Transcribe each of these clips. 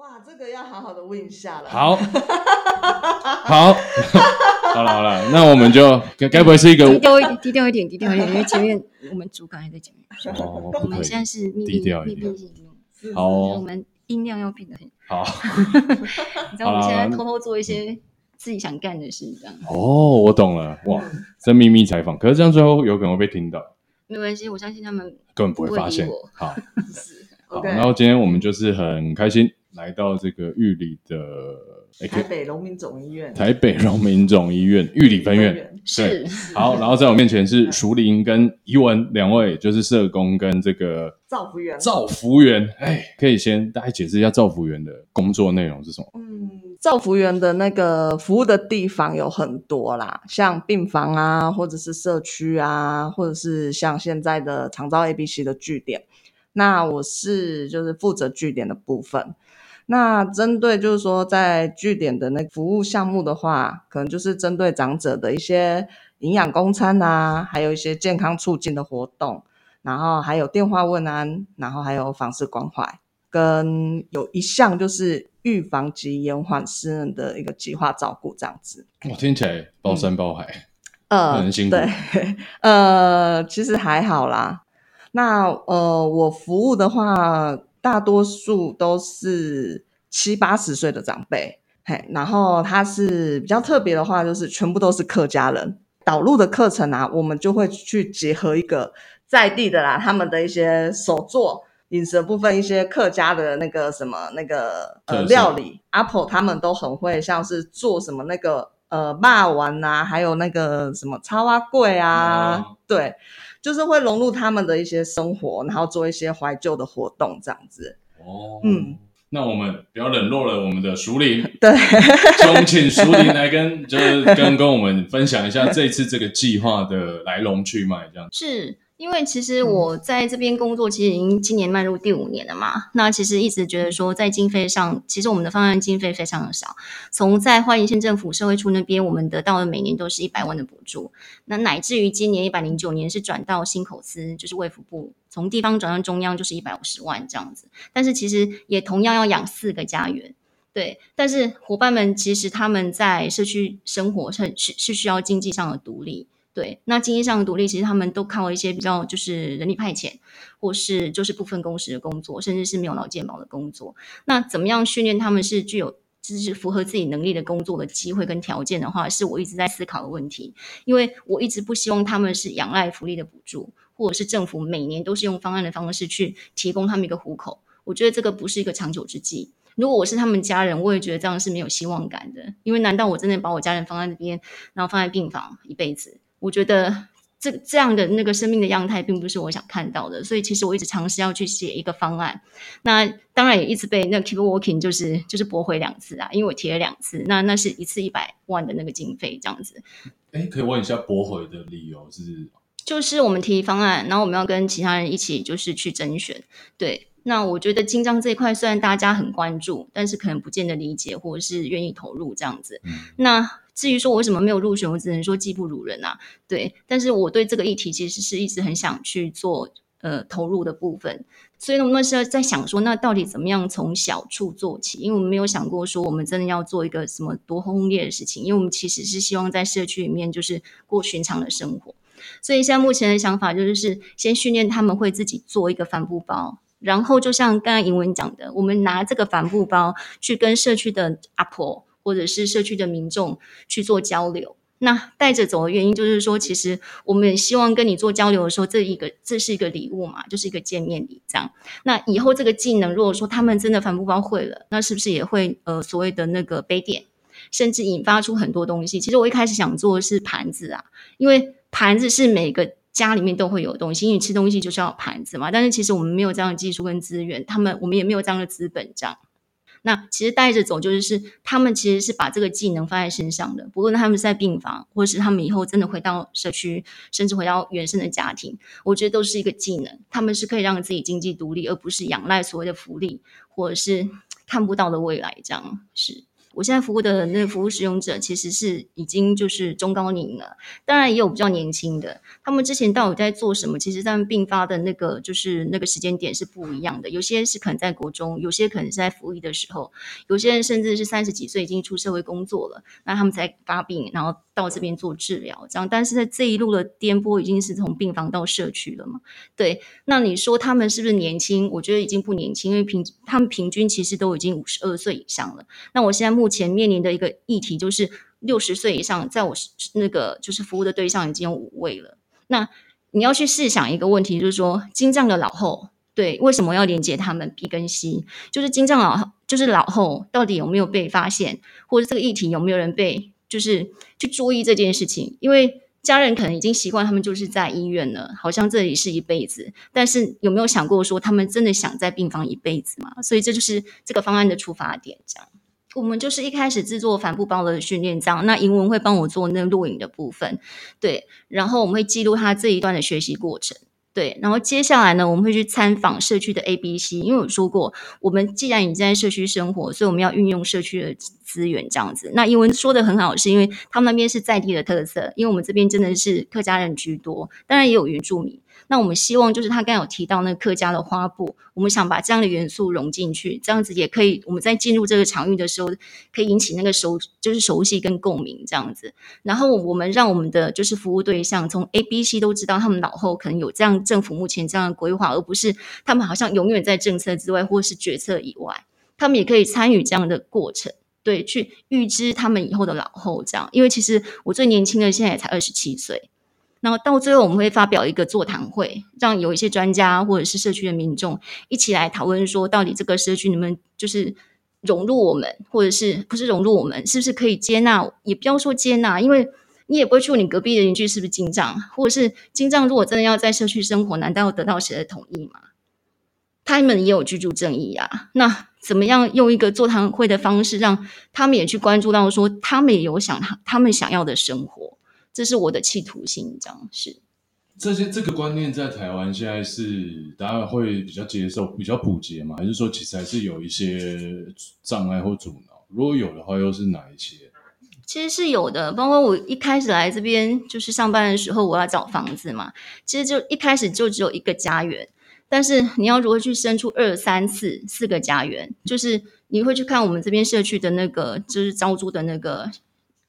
哇，这个要好好的问一下了。好，好，好了好了，那我们就该该不会是一个低调一点，低调一点，低调一点，因为前面我们主管还在前面。哦，我们现在是密闭低调一点。好，我们音量要变得很好。你知道我们现在偷偷做一些自己想干的事，这样。哦，我懂了，哇，这秘密采访，可是这样最后有可能会被听到。没关系，我相信他们根本不会发现。好，是好，然后今天我们就是很开心。来到这个玉里的台北荣民总医院，台北荣民总医院玉里分院，是，好，然后在我面前是 淑玲跟怡文两位，就是社工跟这个造福员，造福员，哎，可以先大家解释一下造福员的工作内容是什么？嗯，照福员的那个服务的地方有很多啦，像病房啊，或者是社区啊，或者是像现在的长照 ABC 的据点，那我是就是负责据点的部分。那针对就是说，在据点的那服务项目的话，可能就是针对长者的一些营养供餐啊，还有一些健康促进的活动，然后还有电话问安，然后还有访视关怀，跟有一项就是预防及延缓失能的一个计划照顾这样子。我听起来包山包海，嗯、呃，很辛苦。对，呃，其实还好啦。那呃，我服务的话。大多数都是七八十岁的长辈，嘿，然后他是比较特别的话，就是全部都是客家人。导入的课程啊，我们就会去结合一个在地的啦，他们的一些手作饮食的部分，一些客家的那个什么那个呃料理，阿婆他们都很会，像是做什么那个呃肉圆啊，还有那个什么草仔粿啊，嗯、对。就是会融入他们的一些生活，然后做一些怀旧的活动，这样子。哦，嗯，那我们不要冷落了我们的熟林，对，就请熟林来跟就是跟跟我们分享一下这次这个计划的来龙去脉，这样是。因为其实我在这边工作，其实已经今年迈入第五年了嘛。那其实一直觉得说，在经费上，其实我们的方案经费非常的少。从在花莲县政府社会处那边，我们得到的每年都是一百万的补助。那乃至于今年一百零九年是转到新口司，就是卫福部，从地方转到中央就是一百五十万这样子。但是其实也同样要养四个家园，对。但是伙伴们其实他们在社区生活是是是需要经济上的独立。对，那经济上的独立，其实他们都靠一些比较就是人力派遣，或是就是部分工时的工作，甚至是没有劳健保的工作。那怎么样训练他们是具有就是符合自己能力的工作的机会跟条件的话，是我一直在思考的问题。因为我一直不希望他们是仰赖福利的补助，或者是政府每年都是用方案的方式去提供他们一个糊口。我觉得这个不是一个长久之计。如果我是他们家人，我也觉得这样是没有希望感的。因为难道我真的把我家人放在那边，然后放在病房一辈子？我觉得这这样的那个生命的样态，并不是我想看到的，所以其实我一直尝试要去写一个方案。那当然也一直被那 Keep Working 就是就是驳回两次啊，因为我提了两次，那那是一次一百万的那个经费这样子。哎，可以问一下驳回的理由是？就是我们提方案，然后我们要跟其他人一起就是去甄选。对，那我觉得金章这一块虽然大家很关注，但是可能不见得理解或者是愿意投入这样子。嗯、那。至于说我为什么没有入选，我只能说技不如人啊。对，但是我对这个议题其实是一直很想去做呃投入的部分，所以，我们是在想说，那到底怎么样从小处做起？因为我们没有想过说我们真的要做一个什么多轰烈的事情，因为我们其实是希望在社区里面就是过寻常的生活。所以现在目前的想法就是先训练他们会自己做一个帆布包，然后就像刚才英文讲的，我们拿这个帆布包去跟社区的阿婆。或者是社区的民众去做交流，那带着走的原因就是说，其实我们希望跟你做交流的时候，这一个这是一个礼物嘛，就是一个见面礼这样。那以后这个技能，如果说他们真的帆布包会了，那是不是也会呃所谓的那个杯垫，甚至引发出很多东西？其实我一开始想做的是盘子啊，因为盘子是每个家里面都会有东西，因为吃东西就是要盘子嘛。但是其实我们没有这样的技术跟资源，他们我们也没有这样的资本这样。那其实带着走，就是是他们其实是把这个技能放在身上的。不论他们是在病房，或是他们以后真的回到社区，甚至回到原生的家庭，我觉得都是一个技能。他们是可以让自己经济独立，而不是仰赖所谓的福利，或者是看不到的未来。这样是。我现在服务的那个服务使用者，其实是已经就是中高龄了，当然也有比较年轻的。他们之前到底在做什么？其实他们并发的那个就是那个时间点是不一样的。有些是可能在国中，有些可能是在服役的时候，有些人甚至是三十几岁已经出社会工作了，那他们才发病，然后到这边做治疗。这样，但是在这一路的颠簸已经是从病房到社区了嘛？对，那你说他们是不是年轻？我觉得已经不年轻，因为平他们平均其实都已经五十二岁以上了。那我现在目前面临的一个议题就是六十岁以上，在我那个就是服务的对象已经有五位了。那你要去试想一个问题，就是说精障的老后，对，为什么要连接他们 B 跟 C？就是精障老就是老后到底有没有被发现，或者这个议题有没有人被就是去注意这件事情？因为家人可能已经习惯他们就是在医院了，好像这里是一辈子。但是有没有想过说他们真的想在病房一辈子吗？所以这就是这个方案的出发点，这样。我们就是一开始制作帆布包的训练这样，那银文会帮我做那录影的部分，对，然后我们会记录他这一段的学习过程，对，然后接下来呢，我们会去参访社区的 A、B、C，因为我说过，我们既然已经在社区生活，所以我们要运用社区的资源这样子。那英文说的很好，是因为他们那边是在地的特色，因为我们这边真的是客家人居多，当然也有原住民。那我们希望就是他刚刚有提到那个客家的花布，我们想把这样的元素融进去，这样子也可以。我们在进入这个场域的时候，可以引起那个熟，就是熟悉跟共鸣这样子。然后我们让我们的就是服务对象从 A、B、C 都知道他们老后可能有这样政府目前这样的规划，而不是他们好像永远在政策之外或是决策以外，他们也可以参与这样的过程，对，去预知他们以后的老后这样。因为其实我最年轻的现在也才二十七岁。然后到最后，我们会发表一个座谈会，让有一些专家或者是社区的民众一起来讨论，说到底这个社区能不能就是融入我们，或者是不是融入我们，是不是可以接纳？也不要说接纳，因为你也不会去问你隔壁的邻居是不是精障，或者是精障如果真的要在社区生活，难道要得到谁的同意吗？他们也有居住正义啊。那怎么样用一个座谈会的方式，让他们也去关注到说，他们也有想他他们想要的生活。这是我的企图心，这样是。这些这个观念在台湾现在是大家会比较接受、比较普及嘛？还是说其实还是有一些障碍或阻挠？如果有的话，又是哪一些？其实是有的，包括我一开始来这边就是上班的时候，我要找房子嘛。其实就一开始就只有一个家园，但是你要如何去生出二三四四个家园？就是你会去看我们这边社区的那个，就是招租的那个。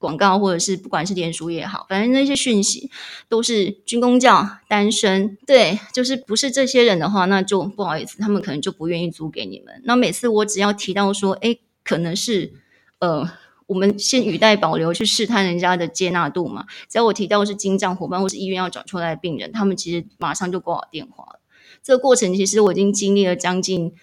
广告或者是不管是脸书也好，反正那些讯息都是军公教单身，对，就是不是这些人的话，那就不好意思，他们可能就不愿意租给你们。那每次我只要提到说，哎，可能是呃，我们先语带保留去试探人家的接纳度嘛。只要我提到是精障伙伴或是医院要转出来的病人，他们其实马上就挂我电话了。这个过程其实我已经经历了将近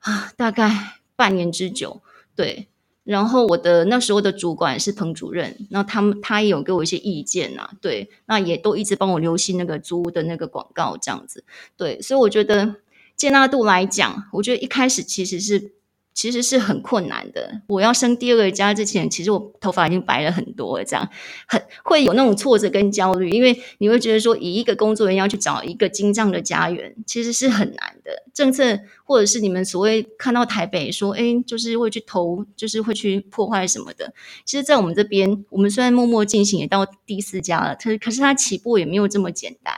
啊，大概半年之久，对。然后我的那时候的主管是彭主任，那他们他也有给我一些意见呐，对，那也都一直帮我留心那个租屋的那个广告这样子，对，所以我觉得接纳度来讲，我觉得一开始其实是。其实是很困难的。我要生第二个家之前，其实我头发已经白了很多了，这样很会有那种挫折跟焦虑，因为你会觉得说，以一个工作人员要去找一个精障的家园，其实是很难的。政策或者是你们所谓看到台北说，哎，就是会去投，就是会去破坏什么的。其实，在我们这边，我们虽然默默进行，也到第四家了，可是可是它起步也没有这么简单。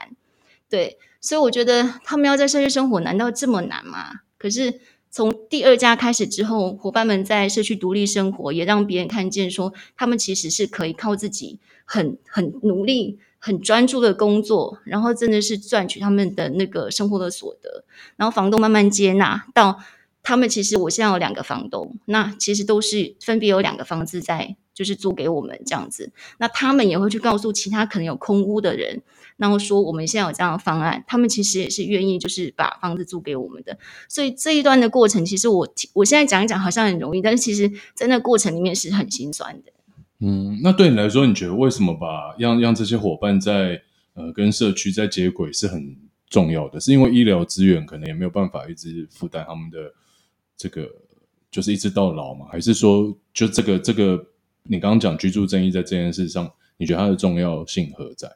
对，所以我觉得他们要在社区生活，难道这么难吗？可是。从第二家开始之后，伙伴们在社区独立生活，也让别人看见说，他们其实是可以靠自己很很努力、很专注的工作，然后真的是赚取他们的那个生活的所得，然后房东慢慢接纳到他们。其实我现在有两个房东，那其实都是分别有两个房子在，就是租给我们这样子。那他们也会去告诉其他可能有空屋的人。然后说我们现在有这样的方案，他们其实也是愿意，就是把房子租给我们的。所以这一段的过程，其实我我现在讲一讲好像很容易，但是其实在那过程里面是很心酸的。嗯，那对你来说，你觉得为什么把让让这些伙伴在呃跟社区在接轨是很重要的？是因为医疗资源可能也没有办法一直负担他们的这个，就是一直到老嘛？还是说就这个这个你刚刚讲居住正义在这件事上，你觉得它的重要性何在？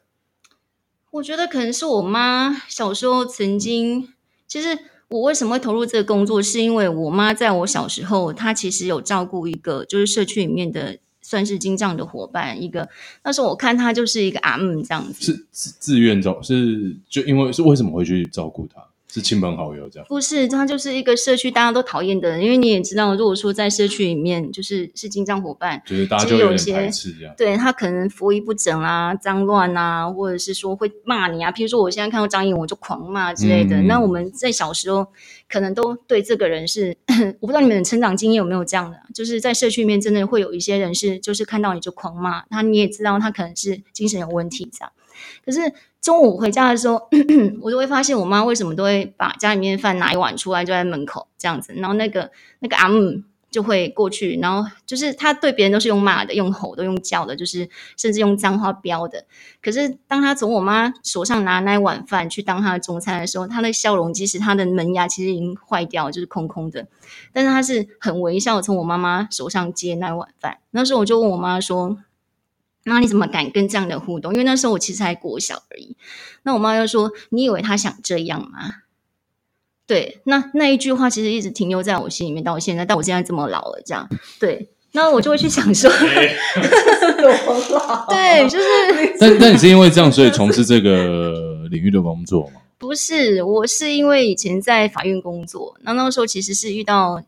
我觉得可能是我妈小时候曾经，其实我为什么会投入这个工作？是因为我妈在我小时候，她其实有照顾一个就是社区里面的算是经障的伙伴，一个那时候我看她就是一个阿姆这样子，是自自愿照，是就因为是为什么会去照顾她？是亲朋好友这样？不是，他就是一个社区大家都讨厌的人，因为你也知道，如果说在社区里面，就是是精障伙伴，就是大家就有些排斥这样。对，他可能服仪不整啊、脏乱啊，或者是说会骂你啊。譬如说，我现在看到张颖，我就狂骂之类的。嗯、那我们在小时候可能都对这个人是，我不知道你们的成长经验有没有这样的，就是在社区里面真的会有一些人是，就是看到你就狂骂他，你也知道他可能是精神有问题这样。可是中午回家的时候，我就会发现我妈为什么都会把家里面饭拿一碗出来，就在门口这样子。然后那个那个阿姆就会过去，然后就是他对别人都是用骂的、用吼的、用叫的，就是甚至用脏话飙的。可是当他从我妈手上拿那碗饭去当他的中餐的时候，他的笑容，即使他的门牙其实已经坏掉，就是空空的，但是他是很微笑从我妈妈手上接那碗饭。那时候我就问我妈说。那你怎么敢跟这样的互动？因为那时候我其实还国小而已。那我妈就说：“你以为他想这样吗？”对，那那一句话其实一直停留在我心里面到现在。但我现在这么老了，这样对，那我就会去想说，多老？对，就是。但但你是因为这样，所以从事这个领域的工作吗？不是，我是因为以前在法院工作，那那个时候其实是遇到。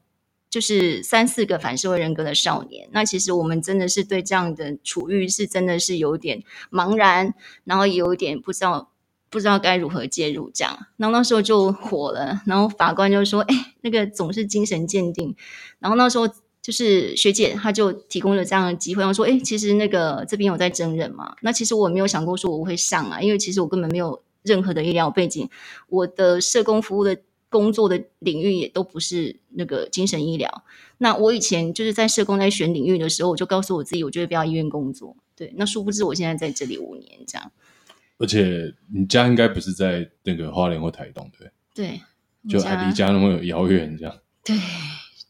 就是三四个反社会人格的少年，那其实我们真的是对这样的处遇是真的是有点茫然，然后也有点不知道不知道该如何介入这样，然后那时候就火了，然后法官就说：“哎，那个总是精神鉴定。”然后那时候就是学姐她就提供了这样的机会，然后说：“哎，其实那个这边有在征人嘛？那其实我没有想过说我会上啊，因为其实我根本没有任何的医疗背景，我的社工服务的。”工作的领域也都不是那个精神医疗。那我以前就是在社工在选领域的时候，我就告诉我自己，我就会不要医院工作。对，那殊不知我现在在这里五年这样。而且你家应该不是在那个花莲或台东，对？对，就还离家那么遥远，这样。对，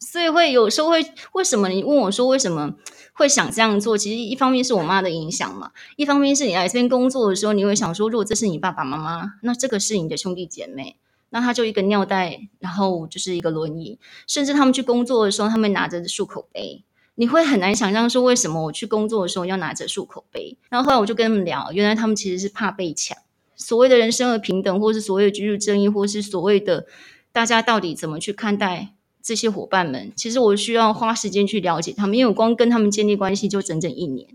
所以会有时候会为什么？你问我说为什么会想这样做？其实一方面是我妈的影响嘛，一方面是你来这边工作的时候，你会想说，如果这是你爸爸妈妈，那这个是你的兄弟姐妹。那他就一个尿袋，然后就是一个轮椅，甚至他们去工作的时候，他们拿着漱口杯，你会很难想象说为什么我去工作的时候要拿着漱口杯。然后后来我就跟他们聊，原来他们其实是怕被抢。所谓的人生而平等，或是所谓的居住正义，或是所谓的大家到底怎么去看待这些伙伴们，其实我需要花时间去了解他们，因为我光跟他们建立关系就整整一年。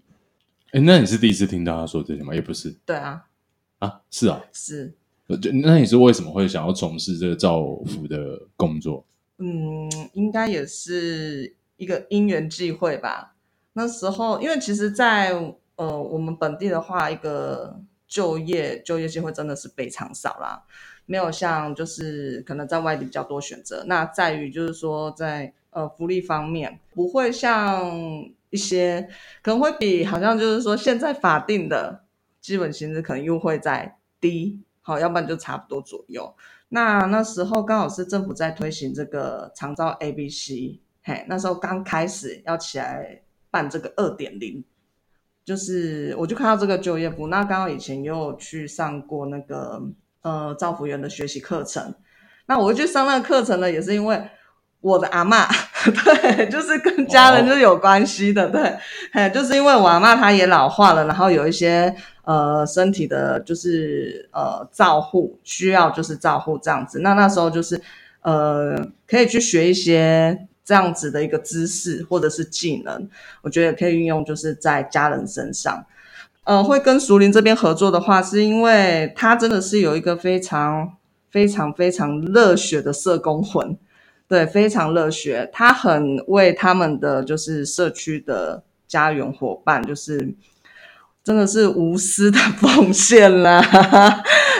哎，那你是第一次听到他说这些吗？也不是。对啊。啊，是啊。是。那你是为什么会想要从事这个照服的工作？嗯，应该也是一个因缘际会吧。那时候，因为其实在，呃我们本地的话，一个就业就业机会真的是非常少啦，没有像就是可能在外地比较多选择。那在于就是说在，在呃福利方面，不会像一些可能会比好像就是说现在法定的基本薪资可能又会再低。好，要不然就差不多左右。那那时候刚好是政府在推行这个长照 ABC，嘿，那时候刚开始要起来办这个二点零，就是我就看到这个就业部，那刚好以前也有去上过那个呃造福员的学习课程，那我去上那个课程呢，也是因为我的阿嬷，对，就是跟家人就是有关系的，对，嘿，就是因为我阿嬷她也老化了，然后有一些。呃，身体的就是呃照护需要就是照护这样子，那那时候就是呃可以去学一些这样子的一个知识或者是技能，我觉得可以运用就是在家人身上。呃，会跟熟林这边合作的话，是因为他真的是有一个非常非常非常热血的社工魂，对，非常热血，他很为他们的就是社区的家园伙伴就是。真的是无私的 奉献啦，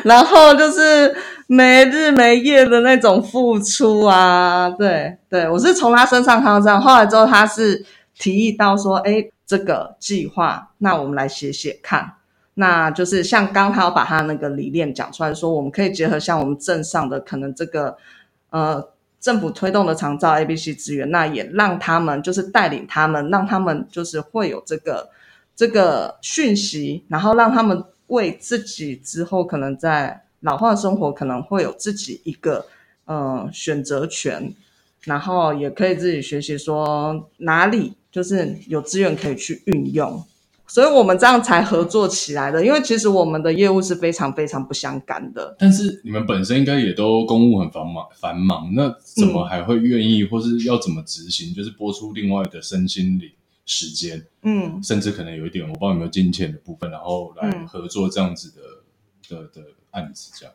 然后就是没日没夜的那种付出啊，对对，我是从他身上看到这样，后来之后他是提议到说，诶，这个计划，那我们来写写看，那就是像刚他要把他那个理念讲出来，说我们可以结合像我们镇上的可能这个呃政府推动的长照 ABC 资源，那也让他们就是带领他们，让他们就是会有这个。这个讯息，然后让他们为自己之后可能在老化生活可能会有自己一个呃选择权，然后也可以自己学习说哪里就是有资源可以去运用。所以我们这样才合作起来的，因为其实我们的业务是非常非常不相干的。但是你们本身应该也都公务很繁忙，繁忙，那怎么还会愿意，嗯、或是要怎么执行？就是播出另外的身心灵时间，嗯，甚至可能有一点，我不知道有没有金钱的部分，然后来合作这样子的、嗯、的的案子，这样。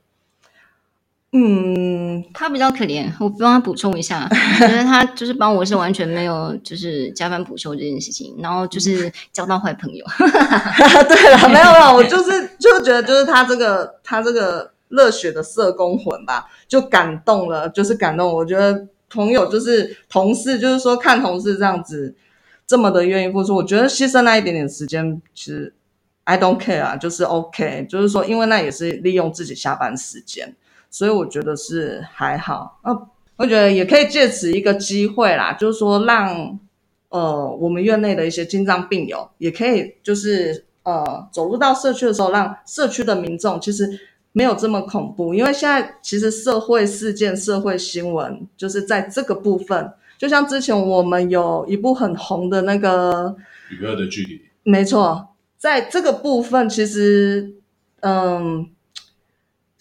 嗯，他比较可怜，我帮他补充一下，觉得他就是帮我是完全没有就是加班补休这件事情，然后就是交到坏朋友。对了，没有没有，我就是就觉得就是他这个他这个热血的社工魂吧，就感动了，就是感动。我觉得朋友就是同事，就是说看同事这样子这么的愿意付出，我觉得牺牲那一点点时间，其实 I don't care 啊，就是 OK，就是说因为那也是利用自己下班时间。所以我觉得是还好，呃，我觉得也可以借此一个机会啦，就是说让呃我们院内的一些精障病友也可以就是呃走入到社区的时候，让社区的民众其实没有这么恐怖，因为现在其实社会事件、社会新闻就是在这个部分，就像之前我们有一部很红的那个与恶的距离，没错，在这个部分其实嗯。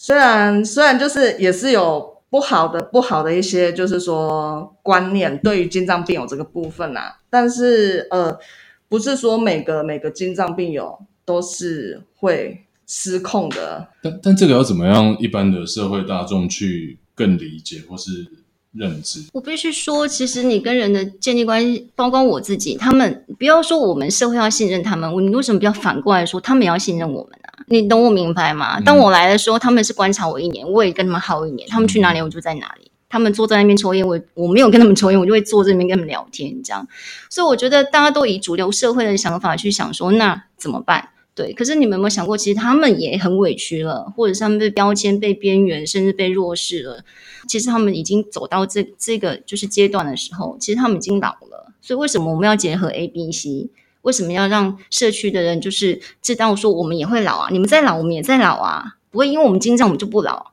虽然虽然就是也是有不好的不好的一些就是说观念对于心脏病友这个部分啦、啊，但是呃不是说每个每个心脏病友都是会失控的。但但这个要怎么样一般的社会大众去更理解或是认知？我必须说，其实你跟人的建立关系，包括我自己，他们不要说我们社会要信任他们，你为什么不要反过来说他们也要信任我们呢？你懂我明白吗？当我来的时候，他们是观察我一年，我也跟他们耗一年。他们去哪里，我就在哪里。他们坐在那边抽烟，我我没有跟他们抽烟，我就会坐这边跟他们聊天，这样。所以我觉得大家都以主流社会的想法去想说，那怎么办？对。可是你们有没有想过，其实他们也很委屈了，或者是他们被标签、被边缘，甚至被弱势了。其实他们已经走到这这个就是阶段的时候，其实他们已经老了。所以为什么我们要结合 A、B、C？为什么要让社区的人就是知道说我们也会老啊？你们在老，我们也在老啊，不会因为我们精障我们就不老。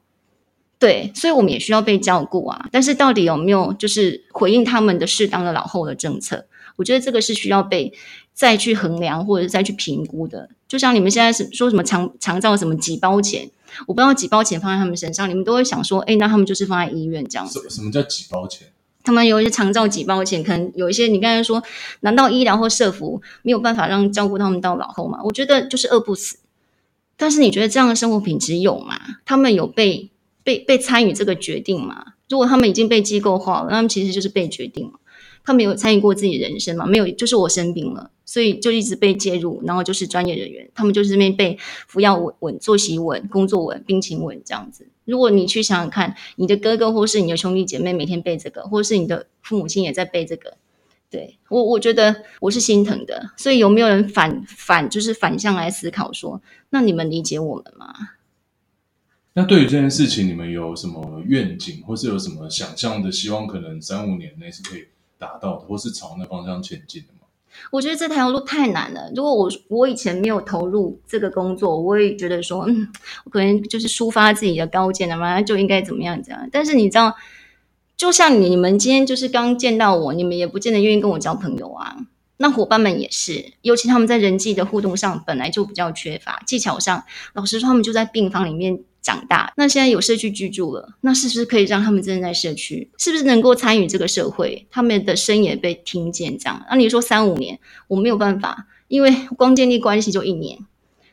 对，所以我们也需要被照顾啊。但是到底有没有就是回应他们的适当的老后的政策？我觉得这个是需要被再去衡量或者再去评估的。就像你们现在是说什么长长照什么几包钱，我不知道几包钱放在他们身上，你们都会想说，哎，那他们就是放在医院这样子。什么叫几包钱？他们有一些长照几包钱，可能有一些你刚才说，难道医疗或社服没有办法让照顾他们到老后吗？我觉得就是饿不死。但是你觉得这样的生活品质有吗？他们有被被被参与这个决定吗？如果他们已经被机构化了，那他们其实就是被决定了。他们有参与过自己人生吗？没有，就是我生病了，所以就一直被介入，然后就是专业人员，他们就是这边被服药稳稳、作息稳、工作稳、病情稳这样子。如果你去想想看，你的哥哥或是你的兄弟姐妹每天背这个，或是你的父母亲也在背这个，对，我我觉得我是心疼的。所以有没有人反反就是反向来思考说，那你们理解我们吗？那对于这件事情，你们有什么愿景，或是有什么想象的希望？可能三五年内是可以达到的，或是朝那方向前进的吗？我觉得这条路太难了。如果我我以前没有投入这个工作，我也觉得说，嗯，我可能就是抒发自己的高见了嘛，就应该怎么样怎样。但是你知道，就像你们今天就是刚见到我，你们也不见得愿意跟我交朋友啊。那伙伴们也是，尤其他们在人际的互动上本来就比较缺乏，技巧上，老实说，他们就在病房里面。长大，那现在有社区居住了，那是不是可以让他们真的在社区？是不是能够参与这个社会？他们的声也被听见，这样。那你说三五年，我没有办法，因为光建立关系就一年。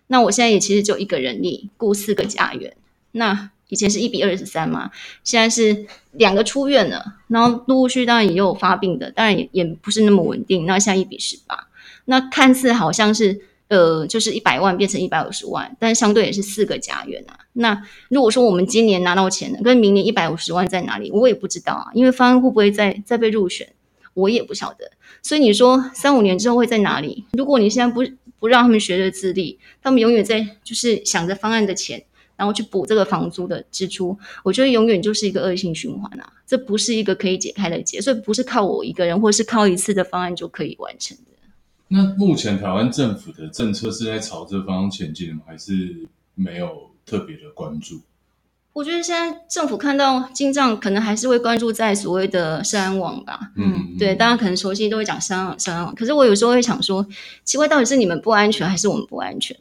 那我现在也其实就一个人力雇四个家园。那以前是一比二十三嘛，现在是两个出院了，然后陆陆续续当然也有发病的，当然也也不是那么稳定。那现在一比十八，那看似好像是。呃，就是一百万变成一百五十万，但相对也是四个家园啊。那如果说我们今年拿到钱了，跟明年一百五十万在哪里，我也不知道啊。因为方案会不会再再被入选，我也不晓得。所以你说三五年之后会在哪里？如果你现在不不让他们学着自立，他们永远在就是想着方案的钱，然后去补这个房租的支出，我觉得永远就是一个恶性循环啊。这不是一个可以解开的结，所以不是靠我一个人，或是靠一次的方案就可以完成的。那目前台湾政府的政策是在朝这方向前进的吗？还是没有特别的关注？我觉得现在政府看到进账，可能还是会关注在所谓的社安网吧。嗯，对，大家可能熟悉都会讲社安网、社安网。可是我有时候会想说，奇怪，到底是你们不安全，还是我们不安全？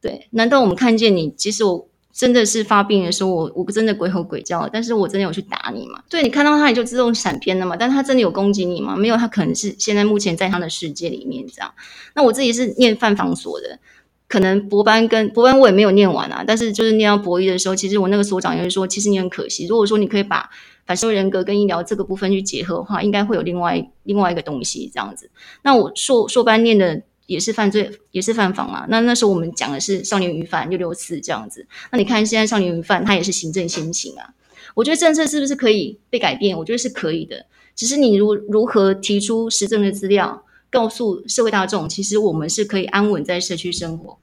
对，难道我们看见你，即使我真的是发病的时候，我我真的鬼吼鬼叫，但是我真的有去打你吗？对，你看到他，你就自动闪偏了嘛？但他真的有攻击你吗？没有，他可能是现在目前在他的世界里面这样。那我自己是念犯防所的。可能博班跟博班我也没有念完啊，但是就是念到博一的时候，其实我那个所长也会说，其实你很可惜。如果说你可以把反社会人格跟医疗这个部分去结合的话，应该会有另外另外一个东西这样子。那我硕硕班念的也是犯罪，也是犯法嘛。那那时候我们讲的是少年虞犯六六四这样子。那你看现在少年虞犯他也是行政先行啊。我觉得政策是不是可以被改变？我觉得是可以的，只是你如如何提出实证的资料。告诉社会大众，其实我们是可以安稳在社区生活。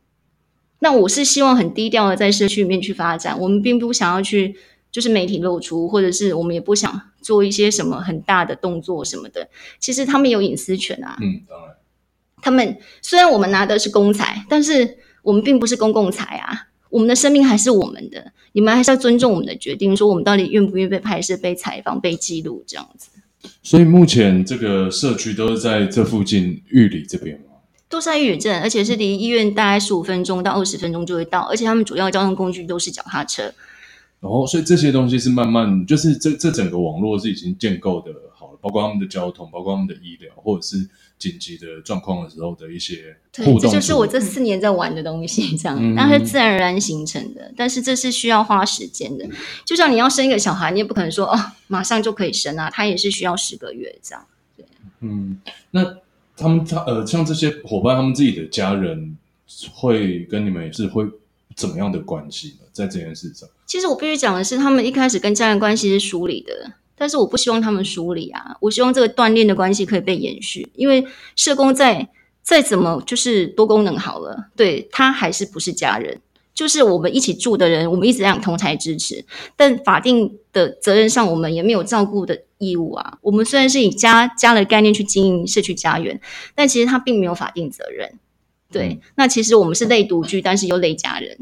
那我是希望很低调的在社区里面去发展，我们并不想要去就是媒体露出，或者是我们也不想做一些什么很大的动作什么的。其实他们有隐私权啊。嗯，当然。他们虽然我们拿的是公财，但是我们并不是公共财啊。我们的生命还是我们的，你们还是要尊重我们的决定，说我们到底愿不愿意被拍摄、被采访、被记录这样子。所以目前这个社区都是在这附近玉里这边吗？都是在玉里镇，而且是离医院大概十五分钟到二十分钟就会到，而且他们主要交通工具都是脚踏车。然哦，所以这些东西是慢慢，就是这这整个网络是已经建构的好了，包括他们的交通，包括他们的医疗，或者是。紧急的状况的时候的一些互动，这就是我这四年在玩的东西，这样，嗯、但是自然而然形成的，但是这是需要花时间的。就像你要生一个小孩，你也不可能说哦，马上就可以生啊，他也是需要十个月这样。对，嗯，那他们他呃，像这些伙伴，他们自己的家人会跟你们也是会怎么样的关系呢？在这件事上，其实我必须讲的是，他们一开始跟家人关系是疏离的。但是我不希望他们疏离啊！我希望这个锻炼的关系可以被延续，因为社工在再怎么就是多功能好了，对，他还是不是家人，就是我们一起住的人，我们一直想同侪支持，但法定的责任上，我们也没有照顾的义务啊。我们虽然是以家家的概念去经营社区家园，但其实他并没有法定责任。对，那其实我们是类独居，但是又类家人。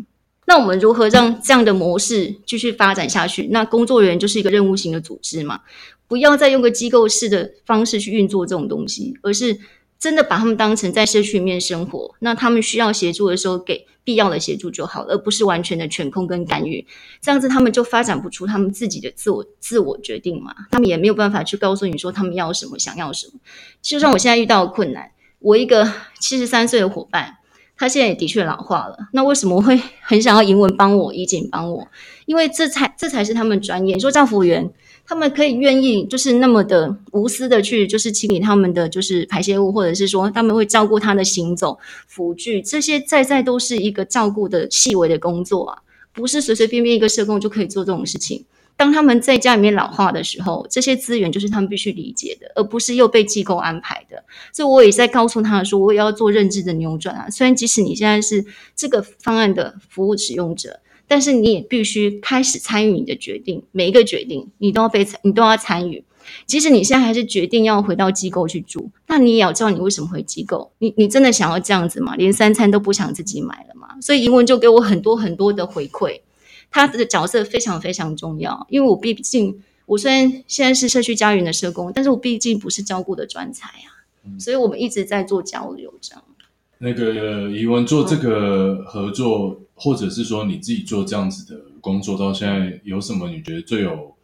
那我们如何让这样的模式继续发展下去？那工作人员就是一个任务型的组织嘛，不要再用个机构式的方式去运作这种东西，而是真的把他们当成在社区里面生活。那他们需要协助的时候，给必要的协助就好了，而不是完全的权控跟干预。这样子他们就发展不出他们自己的自我自我决定嘛，他们也没有办法去告诉你说他们要什么，想要什么。就算我现在遇到困难，我一个七十三岁的伙伴。他现在也的确老化了，那为什么会 很想要银文帮我，怡景帮我？因为这才这才是他们专业。你说照服员，他们可以愿意就是那么的无私的去就是清理他们的就是排泄物，或者是说他们会照顾他的行走、辅具，这些在在都是一个照顾的细微的工作啊，不是随随便便一个社工就可以做这种事情。当他们在家里面老化的时候，这些资源就是他们必须理解的，而不是又被机构安排的。所以我也在告诉他说，我也要做认知的扭转啊。虽然即使你现在是这个方案的服务使用者，但是你也必须开始参与你的决定，每一个决定你都要被你都要参与。即使你现在还是决定要回到机构去住，那你也要知道你为什么回机构。你你真的想要这样子吗？连三餐都不想自己买了吗？所以英文就给我很多很多的回馈。他的角色非常非常重要，因为我毕竟，我虽然现在是社区家园的社工，但是我毕竟不是照顾的专才啊，嗯、所以我们一直在做交流，这样。那个怡文做这个合作，嗯、或者是说你自己做这样子的工作，到现在有什么你觉得最有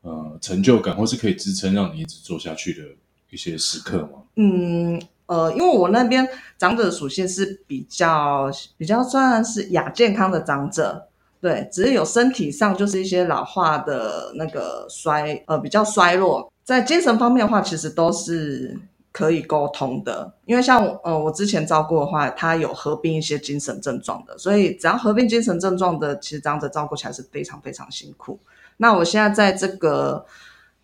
呃成就感，或是可以支撑让你一直做下去的一些时刻吗？嗯呃，因为我那边长者的属性是比较比较算是亚健康的长者。对，只是有身体上就是一些老化的那个衰，呃，比较衰弱。在精神方面的话，其实都是可以沟通的。因为像呃，我之前照顾的话，他有合并一些精神症状的，所以只要合并精神症状的，其实这样子照顾起来是非常非常辛苦。那我现在在这个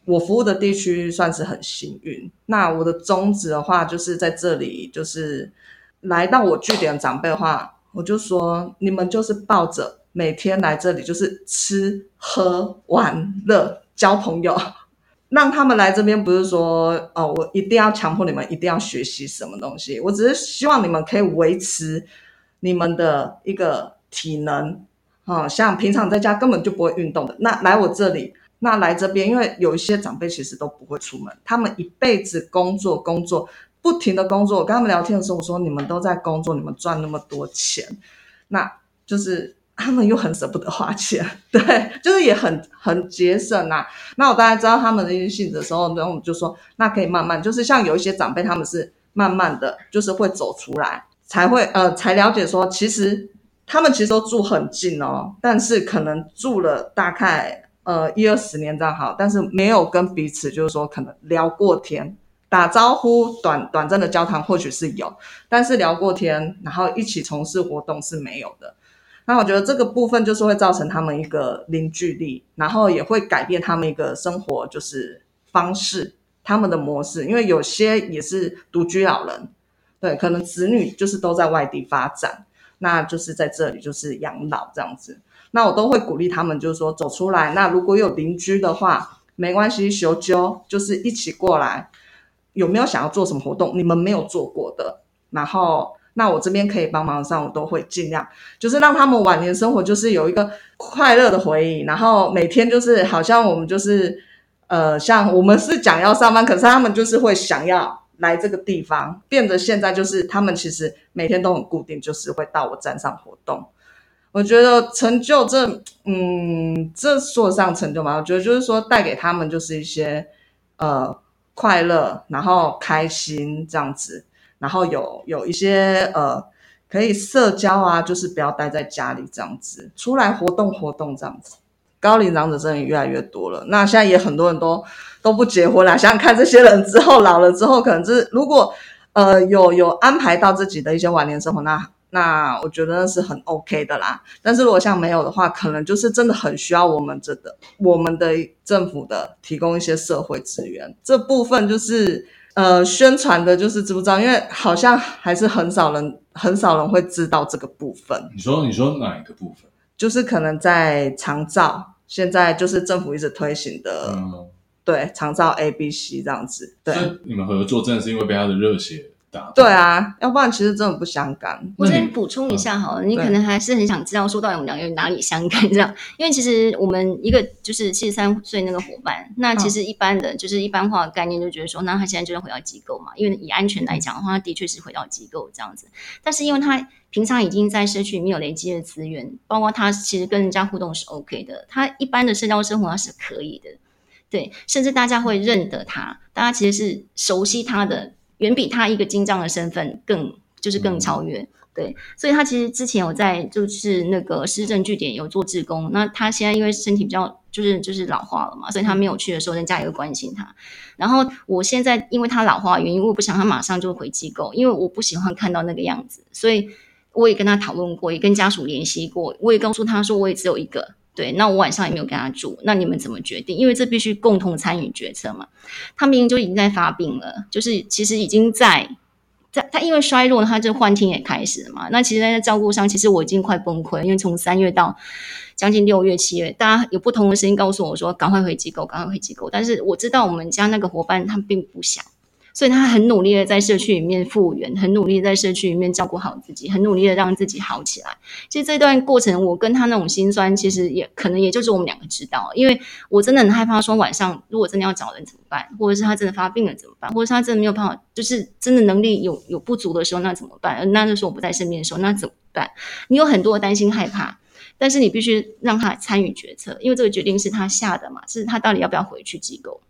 我服务的地区算是很幸运。那我的宗旨的话，就是在这里，就是来到我据点长辈的话，我就说你们就是抱着。每天来这里就是吃喝玩乐交朋友，让他们来这边不是说哦，我一定要强迫你们一定要学习什么东西，我只是希望你们可以维持你们的一个体能，哦，像平常在家根本就不会运动的，那来我这里，那来这边，因为有一些长辈其实都不会出门，他们一辈子工作工作，不停的工作。我跟他们聊天的时候，我说你们都在工作，你们赚那么多钱，那就是他们又很舍不得花钱，对，就是也很很节省、啊。那我大概知道他们的一些性质的时候，然后我们就说，那可以慢慢，就是像有一些长辈，他们是慢慢的就是会走出来，才会呃才了解说，其实。他们其实都住很近哦，但是可能住了大概呃一二十年这样好，但是没有跟彼此就是说可能聊过天、打招呼、短短暂的交谈或许是有，但是聊过天，然后一起从事活动是没有的。那我觉得这个部分就是会造成他们一个凝聚力，然后也会改变他们一个生活就是方式、他们的模式，因为有些也是独居老人，对，可能子女就是都在外地发展。那就是在这里就是养老这样子，那我都会鼓励他们，就是说走出来。那如果有邻居的话，没关系，修揪就是一起过来。有没有想要做什么活动？你们没有做过的，然后那我这边可以帮忙上，我都会尽量，就是让他们晚年生活就是有一个快乐的回忆。然后每天就是好像我们就是呃，像我们是讲要上班，可是他们就是会想要。来这个地方，变得现在就是他们其实每天都很固定，就是会到我站上活动。我觉得成就这，嗯，这说得上成就吗？我觉得就是说带给他们就是一些呃快乐，然后开心这样子，然后有有一些呃可以社交啊，就是不要待在家里这样子，出来活动活动这样子。高龄长者真的越来越多了，那现在也很多人都都不结婚了。想想看，这些人之后老了之后，可能就是如果呃有有安排到自己的一些晚年生活，那那我觉得那是很 OK 的啦。但是如果像没有的话，可能就是真的很需要我们这的我们的政府的提供一些社会资源。这部分就是呃宣传的，就是知不知道？因为好像还是很少人很少人会知道这个部分。你说你说哪一个部分？就是可能在长照，现在就是政府一直推行的，嗯、对长照 A、B、C 这样子。对，你们合作真的是因为被他的热血对啊，要不然其实真的不相干。我先补充一下好了，嗯、你可能还是很想知道说到底我们两个人哪里相干这样，因为其实我们一个就是七十三岁那个伙伴，那其实一般的、嗯、就是一般化的概念就觉得说，那他现在就是回到机构嘛，因为以安全来讲的话，他的确是回到机构这样子，但是因为他。平常已经在社区里面有累积的资源，包括他其实跟人家互动是 OK 的，他一般的社交生活他是可以的，对，甚至大家会认得他，大家其实是熟悉他的，远比他一个精障的身份更就是更超越，嗯、对，所以他其实之前有在就是那个施政据点有做志工，那他现在因为身体比较就是就是老化了嘛，所以他没有去的时候，人家也会关心他。然后我现在因为他老化的原因，我不想他马上就回机构，因为我不喜欢看到那个样子，所以。我也跟他讨论过，也跟家属联系过，我也告诉他说，我也只有一个，对，那我晚上也没有跟他住，那你们怎么决定？因为这必须共同参与决策嘛。他明明就已经在发病了，就是其实已经在在他因为衰弱，他这幻听也开始了嘛。那其实，在照顾上，其实我已经快崩溃，因为从三月到将近六月、七月，大家有不同的声音告诉我说，赶快回机构，赶快回机构。但是我知道我们家那个伙伴他并不想。所以他很努力的在社区里面复原，很努力在社区里面照顾好自己，很努力的让自己好起来。其实这段过程，我跟他那种心酸，其实也可能也就是我们两个知道。因为我真的很害怕，说晚上如果真的要找人怎么办，或者是他真的发病了怎么办，或者是他真的没有办法，就是真的能力有有不足的时候，那怎么办？那那时候我不在身边的时候，那怎么办？你有很多的担心害怕，但是你必须让他参与决策，因为这个决定是他下的嘛，是他到底要不要回去机构。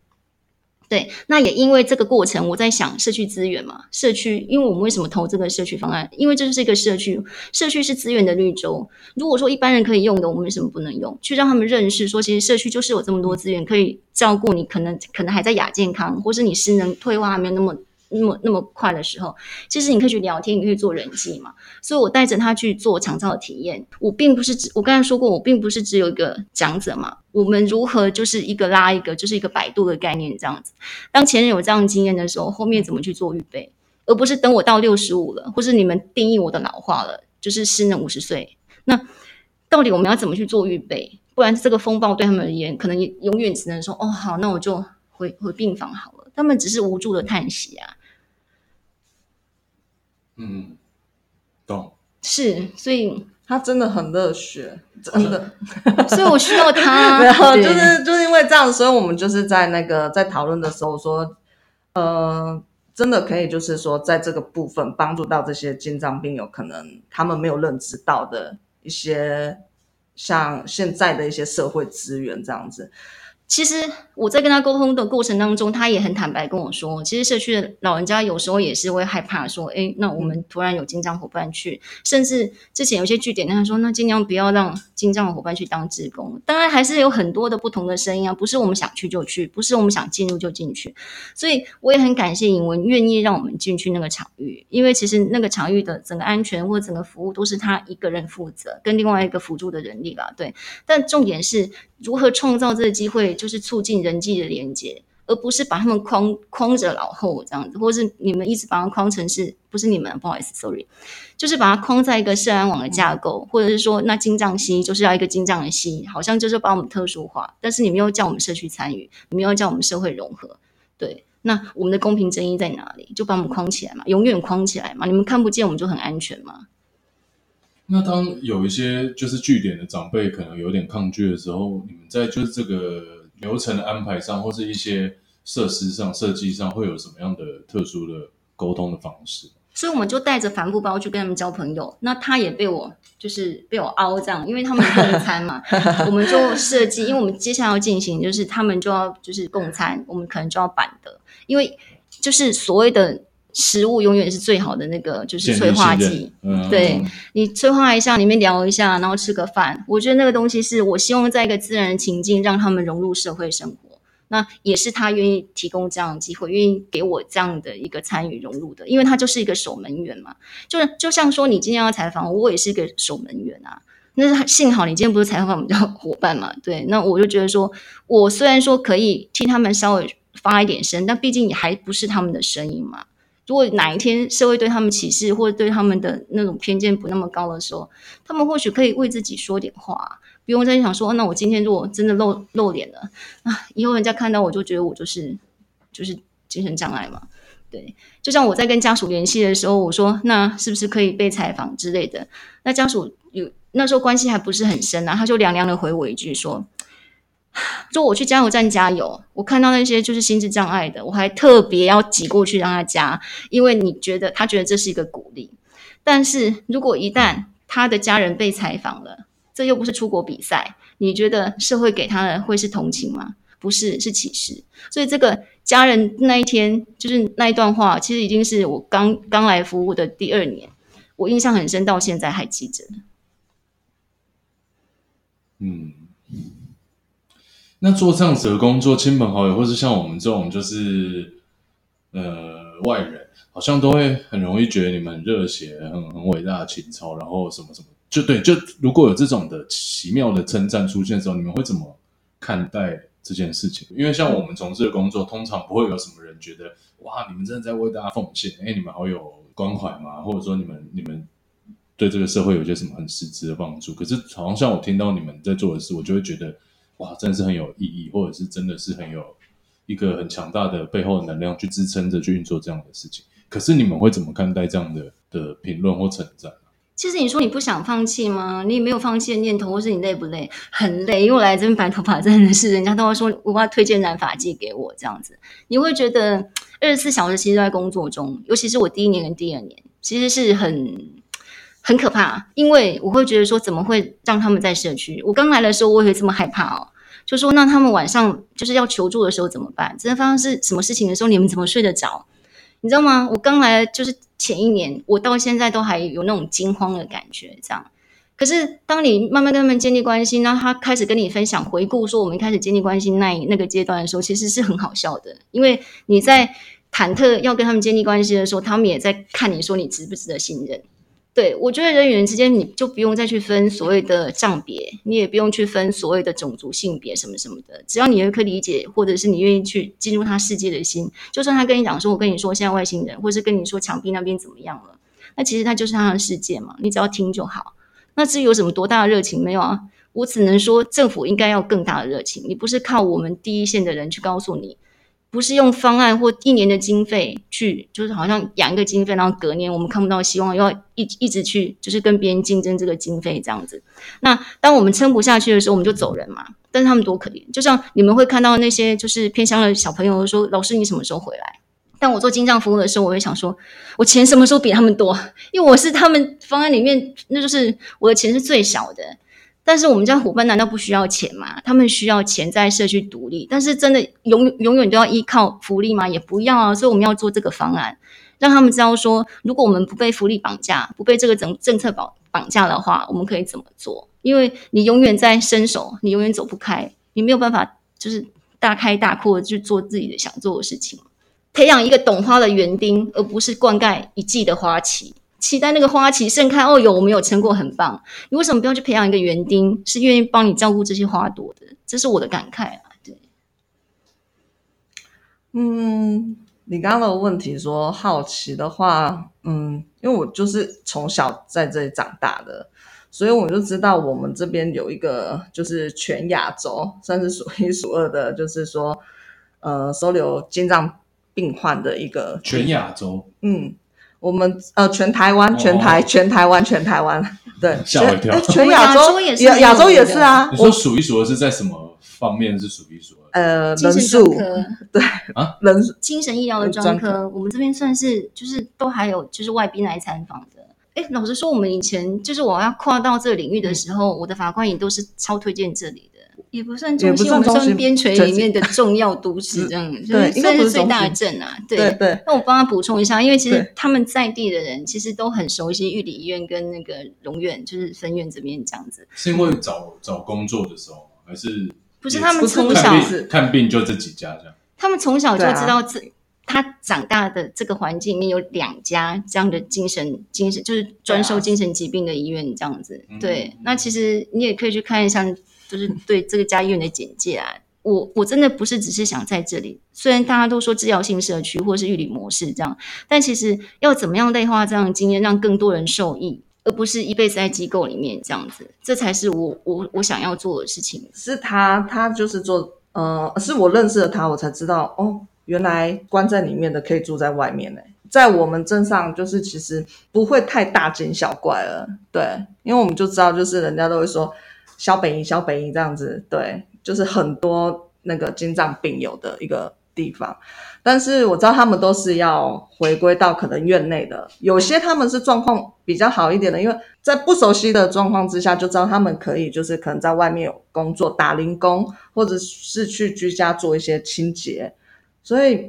对，那也因为这个过程，我在想社区资源嘛，社区，因为我们为什么投这个社区方案？因为这就是一个社区，社区是资源的绿洲。如果说一般人可以用的，我们为什么不能用？去让他们认识，说其实社区就是有这么多资源可以照顾你，可能可能还在亚健康，或是你失能退化还没有那么。那么那么快的时候，其实你可以去聊天，你可以做人际嘛。所以我带着他去做长照的体验。我并不是只，我刚才说过，我并不是只有一个讲者嘛。我们如何就是一个拉一个，就是一个摆渡的概念这样子。当前人有这样经验的时候，后面怎么去做预备，而不是等我到六十五了，或是你们定义我的老化了，就是失能五十岁。那到底我们要怎么去做预备？不然这个风暴对他们而言，可能永远只能说哦好，那我就回回病房好了。他们只是无助的叹息啊。嗯，懂。是，所以他真的很热血，真的，所以我需要他。然后就是就是因为这样，所以我们就是在那个在讨论的时候说，呃，真的可以就是说，在这个部分帮助到这些精障病友，可能他们没有认知到的一些，像现在的一些社会资源这样子。其实我在跟他沟通的过程当中，他也很坦白跟我说，其实社区的老人家有时候也是会害怕说，哎，那我们突然有精障伙伴去，甚至之前有些据点，他说，那尽量不要让精障的伙伴去当志工。当然还是有很多的不同的声音啊，不是我们想去就去，不是我们想进入就进去。所以我也很感谢尹文愿意让我们进去那个场域，因为其实那个场域的整个安全或整个服务都是他一个人负责，跟另外一个辅助的人力吧，对。但重点是。如何创造这个机会，就是促进人际的连接，而不是把他们框框着脑后这样子，或是你们一直把它框成是不是你们？不好意思，sorry，就是把它框在一个社安网的架构，或者是说，那金藏西就是要一个金藏的西，好像就是把我们特殊化，但是你们又叫我们社区参与，你们又叫我们社会融合，对，那我们的公平正义在哪里？就把我们框起来嘛，永远框起来嘛，你们看不见我们就很安全嘛。那当有一些就是据点的长辈可能有点抗拒的时候，你们在就是这个流程的安排上，或是一些设施上设计上，会有什么样的特殊的沟通的方式？所以我们就带着帆布包去跟他们交朋友。那他也被我就是被我凹这样，因为他们共餐嘛，我们就设计，因为我们接下来要进行就是他们就要就是共餐，我们可能就要板的，因为就是所谓的。食物永远是最好的那个，就是催化剂。嗯、对，你催化一下，里面聊一下，然后吃个饭。我觉得那个东西是我希望在一个自然的情境，让他们融入社会生活。那也是他愿意提供这样的机会，愿意给我这样的一个参与融入的，因为他就是一个守门员嘛。就是就像说，你今天要采访我，我也是一个守门员啊。那是幸好你今天不是采访我们的伙伴嘛？对，那我就觉得说，我虽然说可以替他们稍微发一点声，但毕竟你还不是他们的声音嘛。如果哪一天社会对他们歧视或者对他们的那种偏见不那么高的时候，他们或许可以为自己说点话，不用再想说，那我今天如果真的露露脸了啊，以后人家看到我就觉得我就是 就是精神障碍嘛。对，就像我在跟家属联系的时候，我说那是不是可以被采访之类的？那家属有那时候关系还不是很深啊，他就凉凉的回我一句说。就我去加油站加油，我看到那些就是心智障碍的，我还特别要挤过去让他加，因为你觉得他觉得这是一个鼓励。但是如果一旦他的家人被采访了，这又不是出国比赛，你觉得社会给他的会是同情吗？不是，是歧视。所以这个家人那一天就是那一段话，其实已经是我刚刚来服务的第二年，我印象很深，到现在还记着。嗯。那做这样子的工作，亲朋好友，或是像我们这种就是呃外人，好像都会很容易觉得你们很热血、很很伟大的情操，然后什么什么，就对，就如果有这种的奇妙的称赞出现的时候，你们会怎么看待这件事情？因为像我们从事的工作，通常不会有什么人觉得哇，你们真的在为大家奉献，哎，你们好有关怀嘛，或者说你们你们对这个社会有些什么很实质的帮助。可是好像像我听到你们在做的事，我就会觉得。哇，真的是很有意义，或者是真的是很有一个很强大的背后的能量去支撑着去运作这样的事情。可是你们会怎么看待这样的的评论或称赞？其实你说你不想放弃吗？你也没有放弃的念头，或是你累不累？很累，因为我来这边白头发真的是，人家都会说我要推荐染发剂给我这样子。你会觉得二十四小时其实都在工作中，尤其是我第一年跟第二年，其实是很。很可怕，因为我会觉得说，怎么会让他们在社区？我刚来的时候，我也会这么害怕哦。就说，那他们晚上就是要求助的时候怎么办？真的发生是什么事情的时候，你们怎么睡得着？你知道吗？我刚来就是前一年，我到现在都还有那种惊慌的感觉。这样，可是当你慢慢跟他们建立关系，然后他开始跟你分享、回顾说我们开始建立关系那那个阶段的时候，其实是很好笑的，因为你在忐忑要跟他们建立关系的时候，他们也在看你说你值不值得信任。对，我觉得人与人之间，你就不用再去分所谓的账别，你也不用去分所谓的种族、性别什么什么的。只要你有一颗理解，或者是你愿意去进入他世界的心，就算他跟你讲说：“我跟你说，现在外星人，或是跟你说墙壁那边怎么样了。”那其实他就是他的世界嘛，你只要听就好。那至于有什么多大的热情没有啊？我只能说，政府应该要更大的热情。你不是靠我们第一线的人去告诉你。不是用方案或一年的经费去，就是好像养一个经费，然后隔年我们看不到希望，要一一直去就是跟别人竞争这个经费这样子。那当我们撑不下去的时候，我们就走人嘛。但是他们多可怜，就像你们会看到那些就是偏乡的小朋友说：“老师，你什么时候回来？”但我做精障服务的时候，我会想说：“我钱什么时候比他们多？因为我是他们方案里面，那就是我的钱是最少的。”但是我们家伙伴难道不需要钱吗？他们需要钱在社区独立，但是真的永永远都要依靠福利吗？也不要啊！所以我们要做这个方案，让他们知道说，如果我们不被福利绑架，不被这个政政策绑绑架的话，我们可以怎么做？因为你永远在伸手，你永远走不开，你没有办法就是大开大阔的去做自己的想做的事情。培养一个懂花的园丁，而不是灌溉一季的花期。期待那个花期盛开哦，有我们有成果，很棒。你为什么不要去培养一个园丁，是愿意帮你照顾这些花朵的？这是我的感慨啊。对，嗯，你刚刚的问题说好奇的话，嗯，因为我就是从小在这里长大的，所以我就知道我们这边有一个就是全亚洲算是数一数二的，就是说呃收留精障病患的一个全亚洲，嗯。我们呃，全台湾，全台，全台湾，全台湾，对，吓我一跳。全亚洲也是，亚洲也是啊。你说数一数二是在什么方面是数一数二？呃，人数对啊，人精神医疗的专科，我们这边算是就是都还有就是外宾来参访的。哎，老实说，我们以前就是我要跨到这个领域的时候，我的法官也都是超推荐这里的。也不算中心，我们算边陲里面的 重要都市，这样对，算是最大的镇啊。对对。那我帮他补充一下，因为其实他们在地的人其实都很熟悉玉里医院跟那个荣院，就是分院这边这样子。是因为找找工作的时候，还是不是他们从小看病就这几家这样？他们从小就知道这他长大的这个环境里面有两家这样的精神精神，就是专收精神疾病的医院这样子。对，那其实你也可以去看一下。就是对这个家医院的简介啊，我我真的不是只是想在这里，虽然大家都说治疗性社区或是玉里模式这样，但其实要怎么样内化这样的经验，让更多人受益，而不是一辈子在机构里面这样子，这才是我我我想要做的事情。是他，他就是做，呃，是我认识了他，我才知道哦，原来关在里面的可以住在外面呢。在我们镇上，就是其实不会太大惊小怪了，对，因为我们就知道，就是人家都会说。小北营，小北营这样子，对，就是很多那个心脏病友的一个地方。但是我知道他们都是要回归到可能院内的，有些他们是状况比较好一点的，因为在不熟悉的状况之下，就知道他们可以就是可能在外面有工作打零工，或者是去居家做一些清洁。所以，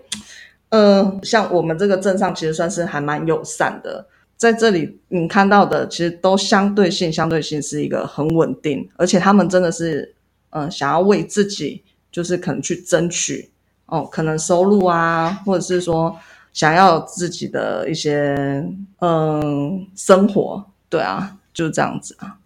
呃，像我们这个镇上其实算是还蛮友善的。在这里，你看到的其实都相对性，相对性是一个很稳定，而且他们真的是，嗯、想要为自己，就是可能去争取哦，可能收入啊，或者是说想要自己的一些，嗯、生活，对啊，就是这样子啊。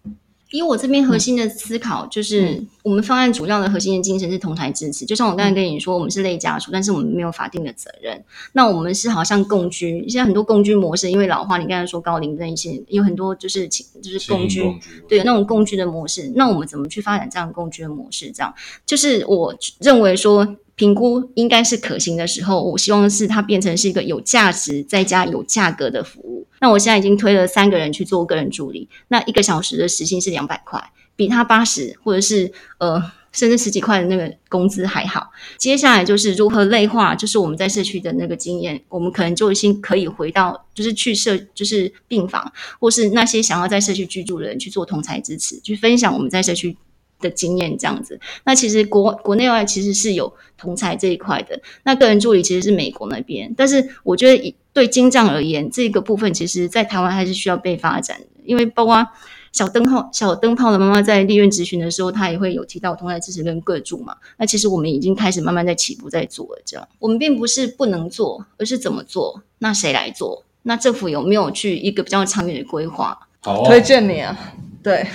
以我这边核心的思考，就是我们方案主要的核心的精神是同台支持。就像我刚才跟你说，我们是类家属，但是我们没有法定的责任。那我们是好像共居，现在很多共居模式，因为老化，你刚才说高龄的一些有很多就是就是共居，共居对那种共居的模式。那我们怎么去发展这样共居的模式？这样就是我认为说。评估应该是可行的时候，我希望是它变成是一个有价值再加有价格的服务。那我现在已经推了三个人去做个人助理，那一个小时的时薪是两百块，比他八十或者是呃甚至十几块的那个工资还好。接下来就是如何类化，就是我们在社区的那个经验，我们可能就已经可以回到就是去社就是病房，或是那些想要在社区居住的人去做同侪支持，去分享我们在社区。的经验这样子，那其实国国内外其实是有同才这一块的。那个人助理其实是美国那边，但是我觉得以对金藏而言，这个部分其实在台湾还是需要被发展的。因为包括小灯泡小灯泡的妈妈在立院咨询的时候，她也会有提到同侪支持跟个助嘛。那其实我们已经开始慢慢在起步在做了。这样，我们并不是不能做，而是怎么做？那谁来做？那政府有没有去一个比较长远的规划？好、哦，推荐你啊，对。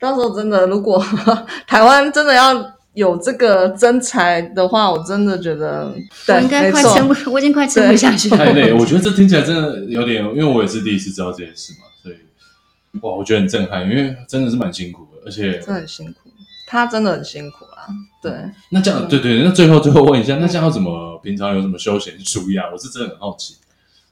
到时候真的，如果 台湾真的要有这个真才的话，我真的觉得，对，我应该快撑不，我已经快撑不下去了。太累，我觉得这听起来真的有点，因为我也是第一次知道这件事嘛，所以哇，我觉得很震撼，因为真的是蛮辛苦的，而且真的很辛苦。他真的很辛苦啊。对，那这样，对对，那最后最后问一下，那这样要怎么平常有什么休闲舒压？我是真的很好奇，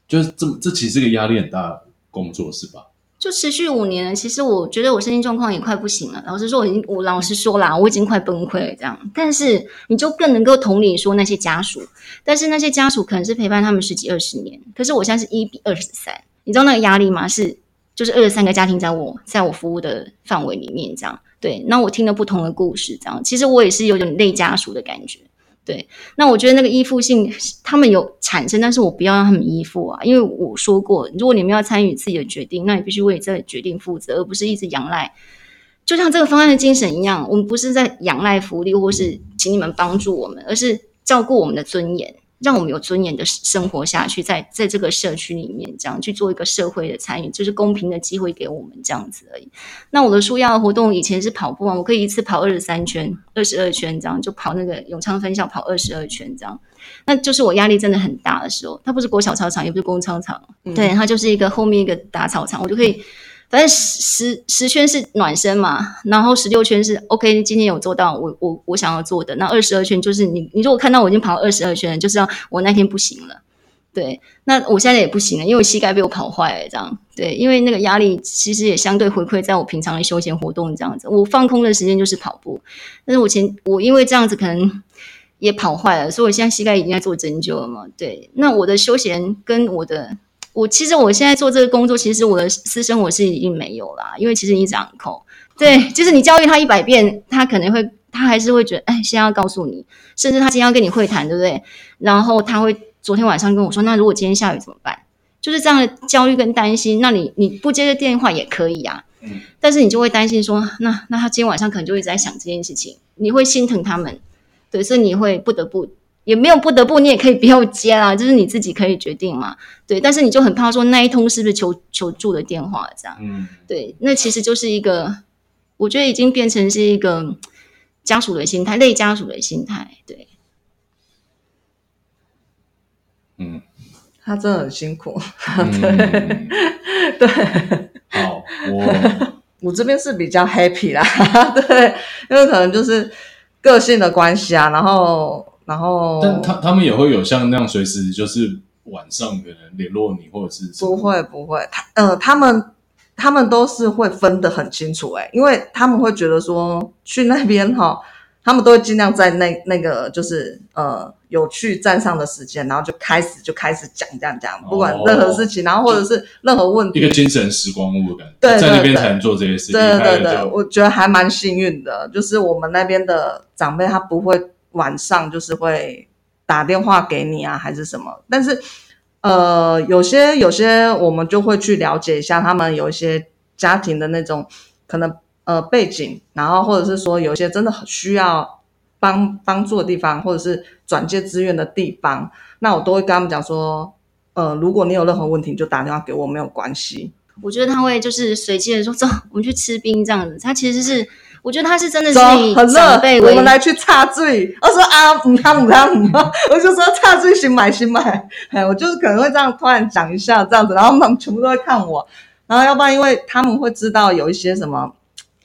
就是这这其实是个压力很大的工作是吧？就持续五年了，其实我觉得我身心状况也快不行了。老实说，我已经我老实说啦，我已经快崩溃了这样。但是你就更能够同理说那些家属，但是那些家属可能是陪伴他们十几二十年，可是我现在是一比二十三，你知道那个压力吗？是就是二十三个家庭在我在我服务的范围里面这样。对，那我听了不同的故事这样，其实我也是有点累家属的感觉。对，那我觉得那个依附性他们有产生，但是我不要让他们依附啊，因为我说过，如果你们要参与自己的决定，那你必须为这个决定负责，而不是一直仰赖。就像这个方案的精神一样，我们不是在仰赖福利，或是请你们帮助我们，而是照顾我们的尊严。让我们有尊严的生活下去，在在这个社区里面，这样去做一个社会的参与，就是公平的机会给我们这样子而已。那我的舒压活动以前是跑步啊，我可以一次跑二十三圈、二十二圈这样，就跑那个永昌分校跑二十二圈这样。那就是我压力真的很大的时候，它不是国小操场，也不是公操场，嗯、对，它就是一个后面一个大操场，我就可以。反正十十圈是暖身嘛，然后十六圈是 OK，今天有做到我我我想要做的。那二十二圈就是你你如果看到我已经跑二十二圈，就知道我那天不行了。对，那我现在也不行了，因为我膝盖被我跑坏了，这样。对，因为那个压力其实也相对回馈在我平常的休闲活动这样子。我放空的时间就是跑步，但是我前我因为这样子可能也跑坏了，所以我现在膝盖已经在做针灸了嘛。对，那我的休闲跟我的。我其实我现在做这个工作，其实我的私生活是已经没有啦，因为其实你掌控，对，就是你教育他一百遍，他可能会，他还是会觉得，哎，先要告诉你，甚至他今天要跟你会谈，对不对？然后他会昨天晚上跟我说，那如果今天下雨怎么办？就是这样的焦虑跟担心。那你你不接这电话也可以啊，嗯，但是你就会担心说，那那他今天晚上可能就会一直在想这件事情，你会心疼他们，对，所以你会不得不。也没有不得不，你也可以不要接啦，就是你自己可以决定嘛，对。但是你就很怕说那一通是不是求求助的电话这样，嗯，对。那其实就是一个，我觉得已经变成是一个家属的心态，累家属的心态，对。嗯，他真的很辛苦，嗯、对 对。好，我 我这边是比较 happy 啦，对，因为可能就是个性的关系啊，然后。然后，但他他们也会有像那样随时就是晚上可能联络你，或者是不会不会，他呃他们他们都是会分得很清楚诶，因为他们会觉得说去那边哈，他们都会尽量在那那个就是呃有去站上的时间，然后就开始就开始讲这样讲，不管任何事情，哦、然后或者是任何问题，一个精神时光屋的感觉，对，在那边才能做这些事情。对对对，我觉得还蛮幸运的，就是我们那边的长辈他不会。晚上就是会打电话给你啊，还是什么？但是，呃，有些有些我们就会去了解一下他们有一些家庭的那种可能呃背景，然后或者是说有一些真的很需要帮帮助的地方，或者是转介资源的地方，那我都会跟他们讲说，呃，如果你有任何问题，就打电话给我，没有关系。我觉得他会就是随机的说，走，我们去吃冰这样子。他其实是。我觉得他是真的是以长辈为，我们来去插嘴。我说啊，唔汤唔汤唔汤，我就说插嘴行买行买。哎，我就是可能会这样突然讲一下这样子，然后他们全部都会看我。然后要不然，因为他们会知道有一些什么，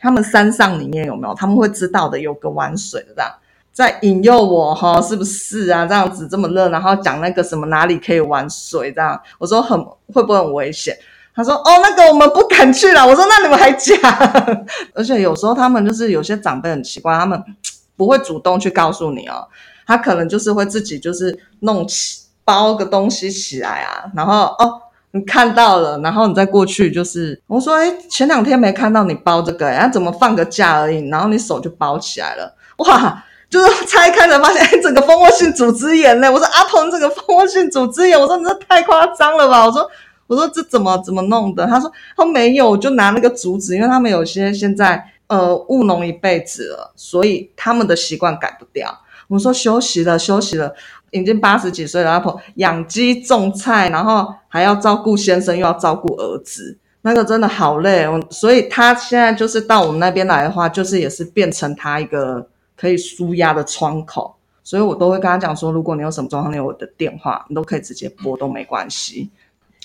他们山上里面有没有，他们会知道的，有个玩水的这样，在引诱我哈，是不是啊？这样子这么热，然后讲那个什么哪里可以玩水这样，我说很会不会很危险？他说：“哦，那个我们不敢去了。”我说：“那你们还讲？而且有时候他们就是有些长辈很奇怪，他们 不会主动去告诉你哦，他可能就是会自己就是弄起包个东西起来啊，然后哦，你看到了，然后你再过去就是我说：哎，前两天没看到你包这个，哎，怎么放个假而已，然后你手就包起来了，哇！就是拆开才发现，哎，整个蜂窝性组织炎嘞！我说阿鹏，这个蜂窝性组织炎，我说你这太夸张了吧？我说。”我说这怎么怎么弄的？他说他没有，就拿那个竹子，因为他们有些现在呃务农一辈子了，所以他们的习惯改不掉。我说休息了，休息了，已经八十几岁了，阿婆养鸡种菜，然后还要照顾先生，又要照顾儿子，那个真的好累。我所以他现在就是到我们那边来的话，就是也是变成他一个可以舒压的窗口。所以我都会跟他讲说，如果你有什么状况，你有我的电话，你都可以直接拨，都没关系。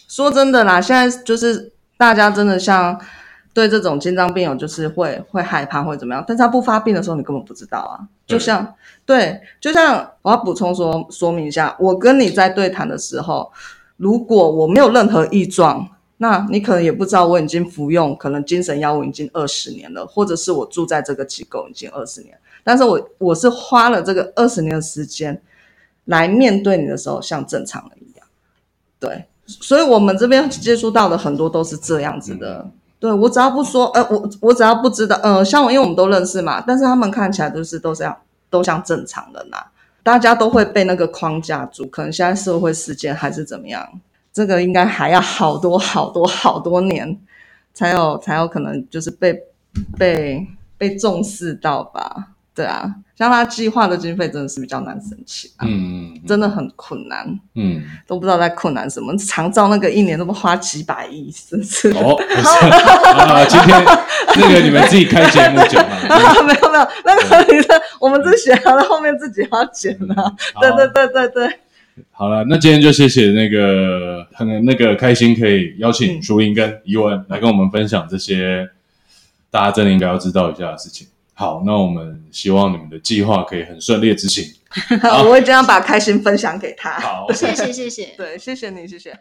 说真的啦，现在就是大家真的像对这种心脏病友就是会会害怕会怎么样，但是他不发病的时候你根本不知道啊。就像对，就像我要补充说说明一下，我跟你在对谈的时候，如果我没有任何异状，那你可能也不知道我已经服用可能精神药物已经二十年了，或者是我住在这个机构已经二十年，但是我我是花了这个二十年的时间来面对你的时候像正常人一样，对，所以我们这边接触到的很多都是这样子的。嗯对，我只要不说，呃，我我只要不知道，呃，像我，因为我们都认识嘛，但是他们看起来都是都这样，都像正常人呐，大家都会被那个框架住，可能现在社会事件还是怎么样，这个应该还要好多好多好多年，才有才有可能就是被被被重视到吧。对啊，像他计划的经费真的是比较难申请啊，嗯，真的很困难，嗯，都不知道在困难什么。长照那个一年都不花几百亿，是不是？哦，不是啊，今天 那个你们自己开节目讲啊，没有没有，那个你的我们这写好了，后面自己要剪啊，对对对对对。好了，那今天就谢谢那个很那个开心可以邀请淑英跟怡文来跟我们分享这些大家真的应该要知道一下的事情。好，那我们希望你们的计划可以很顺利执行。好，我会这样把开心分享给他。好，谢谢谢谢，对，谢谢你，谢谢。